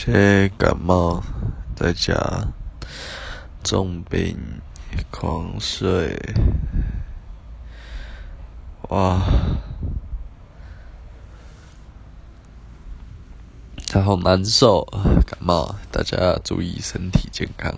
些感冒在家，重病狂睡，哇！他好难受，感冒，大家注意身体健康。